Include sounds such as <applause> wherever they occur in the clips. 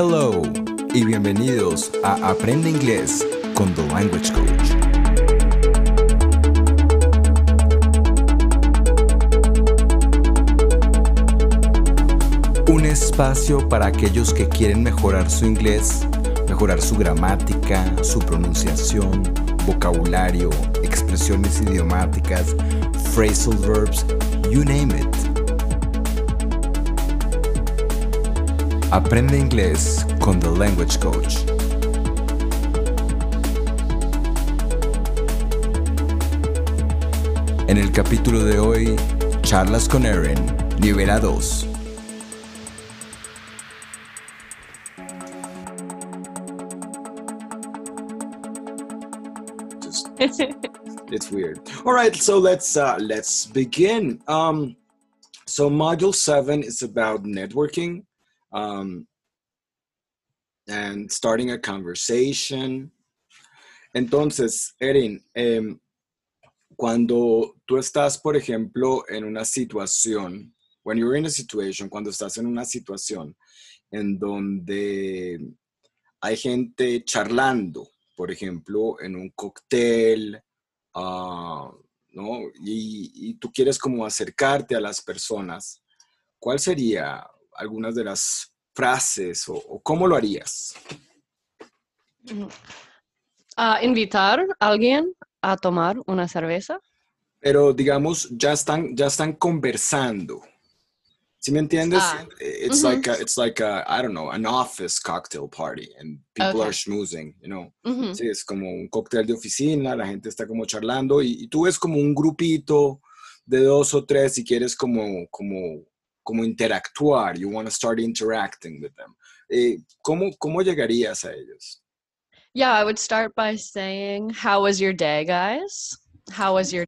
Hello y bienvenidos a Aprende Inglés con The Language Coach. Un espacio para aquellos que quieren mejorar su inglés, mejorar su gramática, su pronunciación, vocabulario, expresiones idiomáticas, phrasal verbs, you name it. Aprende inglés con The Language Coach. En el capítulo de hoy, charlas con Erin, nivel 2. it's weird. All right, so let's uh, let's begin. Um, so module seven is about networking, um, and starting a conversation. Entonces, Erin, em, cuando tú estás, por ejemplo, en una situación, when you're in a situation, cuando estás en una situación en donde hay gente charlando, por ejemplo, en un cóctel, uh, ¿no? Y, y, tú quieres como acercarte a las personas, ¿cuál sería algunas de las frases o, o cómo lo harías? Uh, invitar a alguien a tomar una cerveza. Pero digamos, ya están, ya están conversando. ¿Sí me entiendes? Ah, it's ujú. like a, it's like a, I don't know, an office cocktail party and people Okay. are schmoozing, you know. Ujú. Sí, es como un cóctel de oficina, la gente está como charlando y, y tú ves como un grupito de dos o tres y quieres como, como, como interactuar, you want to start interacting with them. Eh, ¿cómo, ¿Cómo llegarías a ellos? Yeah, I would start by saying, "How was your day, guys? How was your?"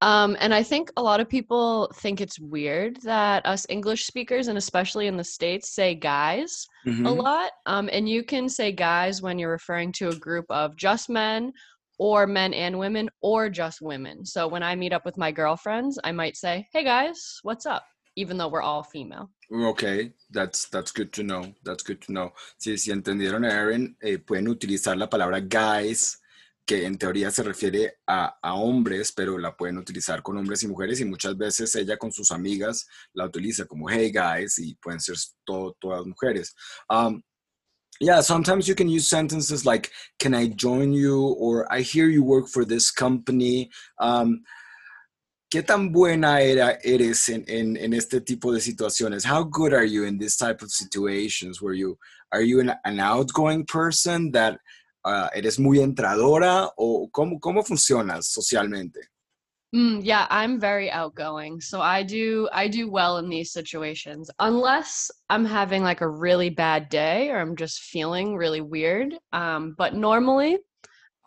Um, and I think a lot of people think it's weird that us English speakers, and especially in the states, say "guys" a lot. Um, and you can say "guys" when you're referring to a group of just men, or men and women, or just women. So when I meet up with my girlfriends, I might say, "Hey, guys, what's up?" Even though we're all female. Okay, that's, that's good to know. That's good to know. Si, si entendieron a Erin, eh, pueden utilizar la palabra guys, que en teoría se refiere a, a hombres, pero la pueden utilizar con hombres y mujeres y muchas veces ella con sus amigas la utiliza como hey guys y pueden ser to- todas mujeres. Um, yeah, sometimes you can use sentences like, can I join you? Or I hear you work for this company. Um, ¿Qué tan buena era, eres en, en, en este tipo de situaciones? How good are you in this type of situations where you, are you an, an outgoing person that uh, eres muy entradora o cómo, cómo funcionas socialmente? Mm, yeah, I'm very outgoing, so I do I do well in these situations. Unless I'm having like a really bad day or I'm just feeling really weird. Um, but normally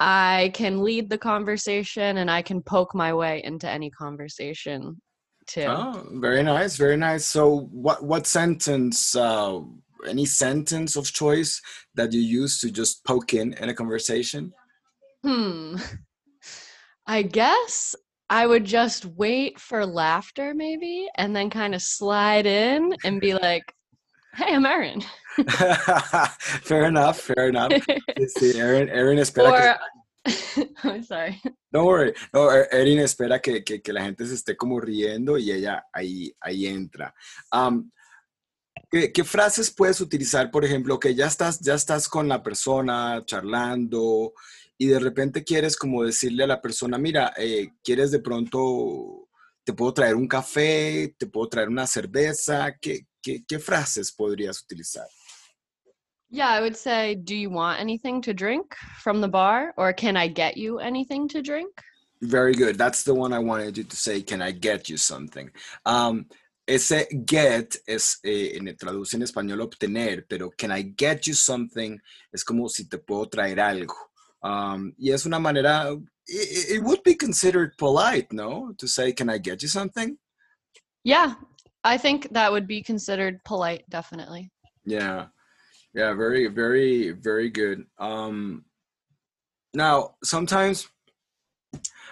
I can lead the conversation and I can poke my way into any conversation too. Oh, very nice, very nice. So what, what sentence, uh, any sentence of choice that you use to just poke in in a conversation? Hmm. <laughs> I guess I would just wait for laughter maybe and then kind of slide in and be like, "Hey, I'm Erin." <laughs> fair enough, fair enough. Sí, <laughs> Erin, Erin espera que <laughs> I'm sorry. Don't worry. No, E- Erin espera que, que, que la gente se esté como riendo y ella ahí, ahí entra. Am, ¿qué, qué frases puedes utilizar, por ejemplo, que ya estás, ya estás con la persona charlando y de repente quieres como decirle a la persona, mira, eh, quieres de pronto, te puedo traer un café, te puedo traer una cerveza, ¿qué, qué, qué frases podrías utilizar? Yeah, I would say, do you want anything to drink from the bar? Or can I get you anything to drink? Very good. That's the one I wanted you to say. Can I get you something? Um, ese get es, eh, traduce en español obtener, pero can I get you something es como si te puedo traer algo. Um, y es una manera, it, it would be considered polite, no? To say, can I get you something? Yeah, I think that would be considered polite, definitely. Yeah. Yeah, very, very, very good. Um, now, sometimes,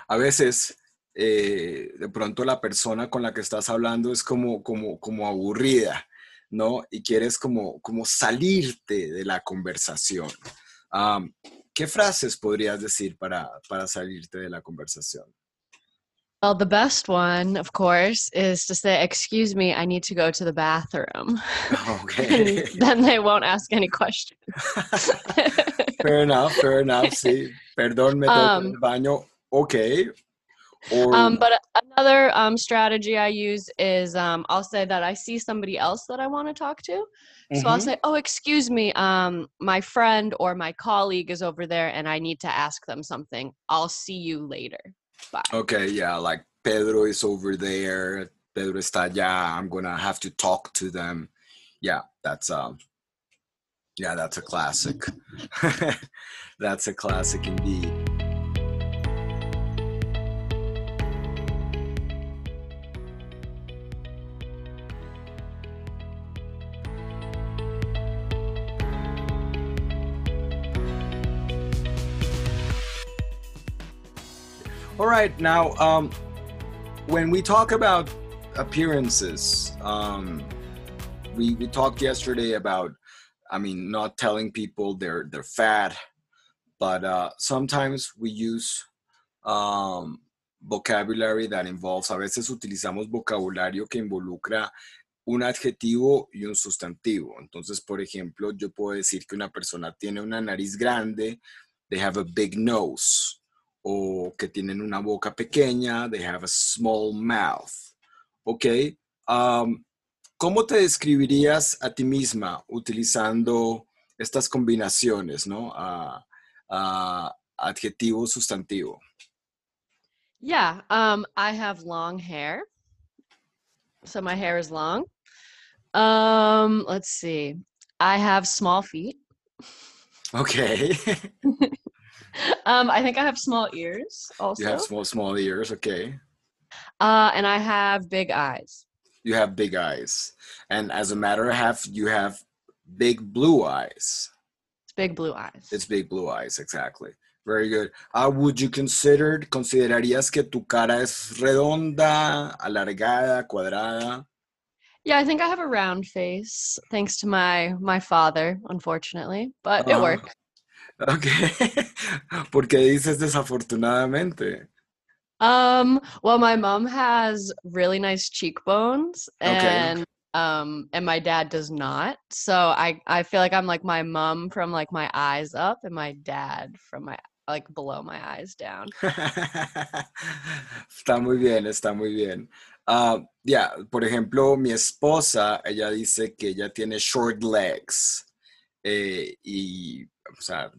a veces, eh, de pronto la persona con la que estás hablando es como, como, como aburrida. ¿no? Y quieres como, como salirte de la conversación. Um, ¿Qué frases podrías decir para, para salirte de la conversación? Well, the best one, of course, is to say, Excuse me, I need to go to the bathroom. <laughs> Okay. <laughs> then they won't ask any questions. <laughs> fair enough, fair enough. Sí, perdón, me Um, el baño. Okay. Or, Um, but another um, strategy I use is um, I'll say that I see somebody else that I want to talk to. So I'll Mhm. say, "Oh, excuse me, um, my friend or my colleague is over there, and I need to ask them something. I'll see you later. Bye." Okay, yeah, like Pedro is over there. Pedro está allá. I'm gonna have to talk to them. Yeah, that's um, yeah, that's a classic. <laughs> that's a classic indeed. All right, now um, when we talk about appearances, um, we we talked yesterday about, I mean, not telling people they're they're fat, but uh, sometimes we use um, vocabulary that involves. A veces utilizamos vocabulario que involucra un adjetivo y un sustantivo. Entonces, por ejemplo, yo puedo decir que una persona tiene una nariz grande, they have a big nose o que tienen una boca pequeña, they have a small mouth. ¿Ok? Um, ¿Cómo te describirías a ti misma utilizando estas combinaciones, ¿no? Ah, ah, adjetivo, sustantivo. Yeah, um, I have long hair. So my hair is long. Um, let's see. I have small feet. Okay. <laughs> Um, I think I have small ears also. you have small, small ears. Okay. uh, and I have big eyes. You have big eyes. And as a matter of fact, you have big blue eyes. It's big blue eyes. It's big blue eyes, exactly. Very good. Uh, would you consider, considerarías que tu cara es redonda, alargada, cuadrada? Yeah, I think I have a round face, thanks to my my father, unfortunately, but it Ah. works. Okay. <laughs> ¿Por qué dices desafortunadamente? Um, well, my mom has really nice cheekbones, Okay. and um, and my dad does not. So I I feel like I'm like my mom from like my eyes up, and my dad from my like below my eyes down. <laughs> Está muy bien, está muy bien. Ah, ya, por ejemplo, mi esposa, ella dice que ella tiene short legs eh, y, o sea,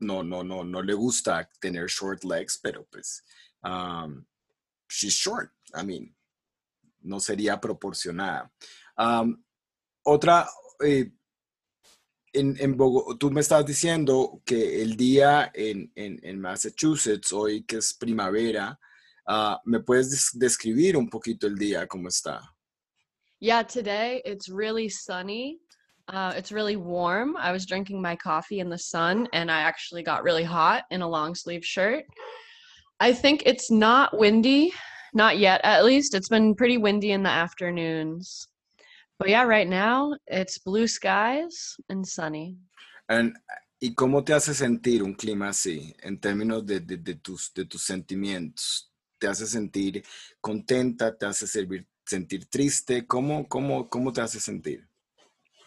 no, no, no, no le gusta tener short legs, pero pues, um, she's short. I mean, no sería proporcionada. Otra, eh, en, en Bogo- tú me estás diciendo que el día en, en, en Massachusetts, hoy que es primavera, ah, ¿me puedes des- describir un poquito el día, cómo está? Yeah, today it's really sunny. Uh, it's really warm. I was drinking my coffee in the sun and I actually got really hot in a long sleeve shirt. I think it's not windy, not yet at least. It's been pretty windy in the afternoons. But yeah, right now it's blue skies and sunny. And- ¿Y cómo te hace sentir un clima así, en términos de, de- de tus, de tus sentimientos? ¿Te hace sentir contenta? ¿Te hace servir- sentir triste? ¿Cómo, cómo, ¿Cómo te hace sentir?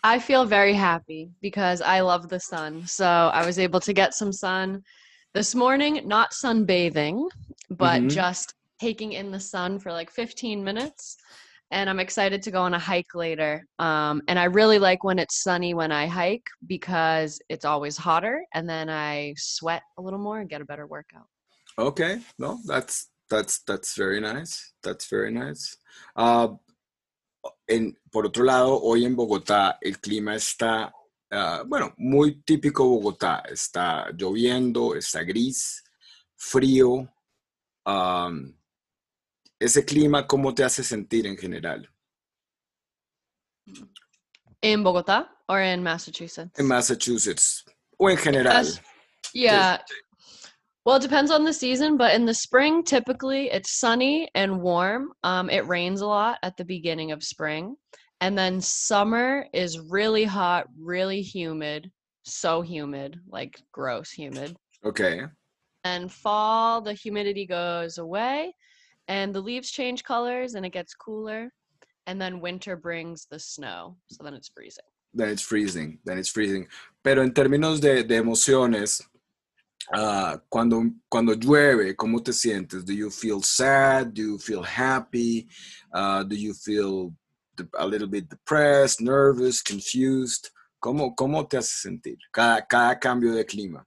I feel very happy because I love the sun. So I was able to get some sun this morning, not sunbathing, but Mhm. just taking in the sun for like 15 minutes. And I'm excited to go on a hike later. Um, and I really like when it's sunny when I hike because it's always hotter and then I sweat a little more and get a better workout. Okay, no, that's that's that's very nice. That's very nice. Ah, en, por otro lado, hoy en Bogotá el clima está, ah, bueno, muy típico Bogotá. Está lloviendo, está gris, frío. Ese clima, ¿cómo te hace sentir en general? In Bogota or in Massachusetts? En Massachusetts o en general. Yeah. Well, it depends on the season, but in the spring, typically it's sunny and warm. Um, it rains a lot at the beginning of spring. And then summer is really hot, really humid, so humid, like gross humid. Okay. And fall, the humidity goes away and the leaves change colors and it gets cooler. And then winter brings the snow. So then it's freezing. Then it's freezing. Then it's freezing. Pero en términos de, de emociones, uh, cuando, cuando llueve, ¿cómo te sientes? Do you feel sad? Do you feel happy? Uh, do you feel a little bit depressed, nervous, confused? ¿Cómo, cómo te hace sentir cada, cada cambio de clima?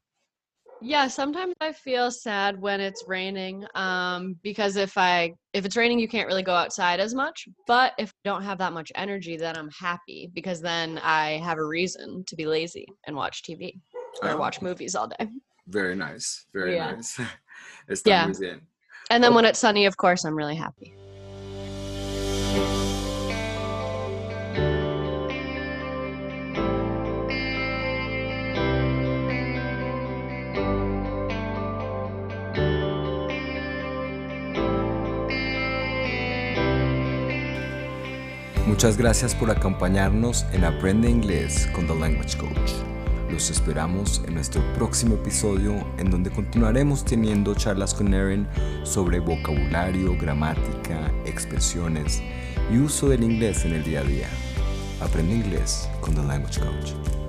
Yeah, sometimes I feel sad when it's raining um, because if I if it's raining, you can't really go outside as much. But if I don't have that much energy, then I'm happy because then I have a reason to be lazy and watch TV or Oh. watch movies all day. Very nice, very Yeah. nice. <laughs> Está Yeah. muy bien. And then oh. when it's sunny, of course, I'm really happy. Muchas gracias por acompañarnos en Aprende Inglés con The Language Coach. Los esperamos en nuestro próximo episodio en donde continuaremos teniendo charlas con Erin sobre vocabulario, gramática, expresiones y uso del inglés en el día a día. Aprende Inglés con The Language Coach.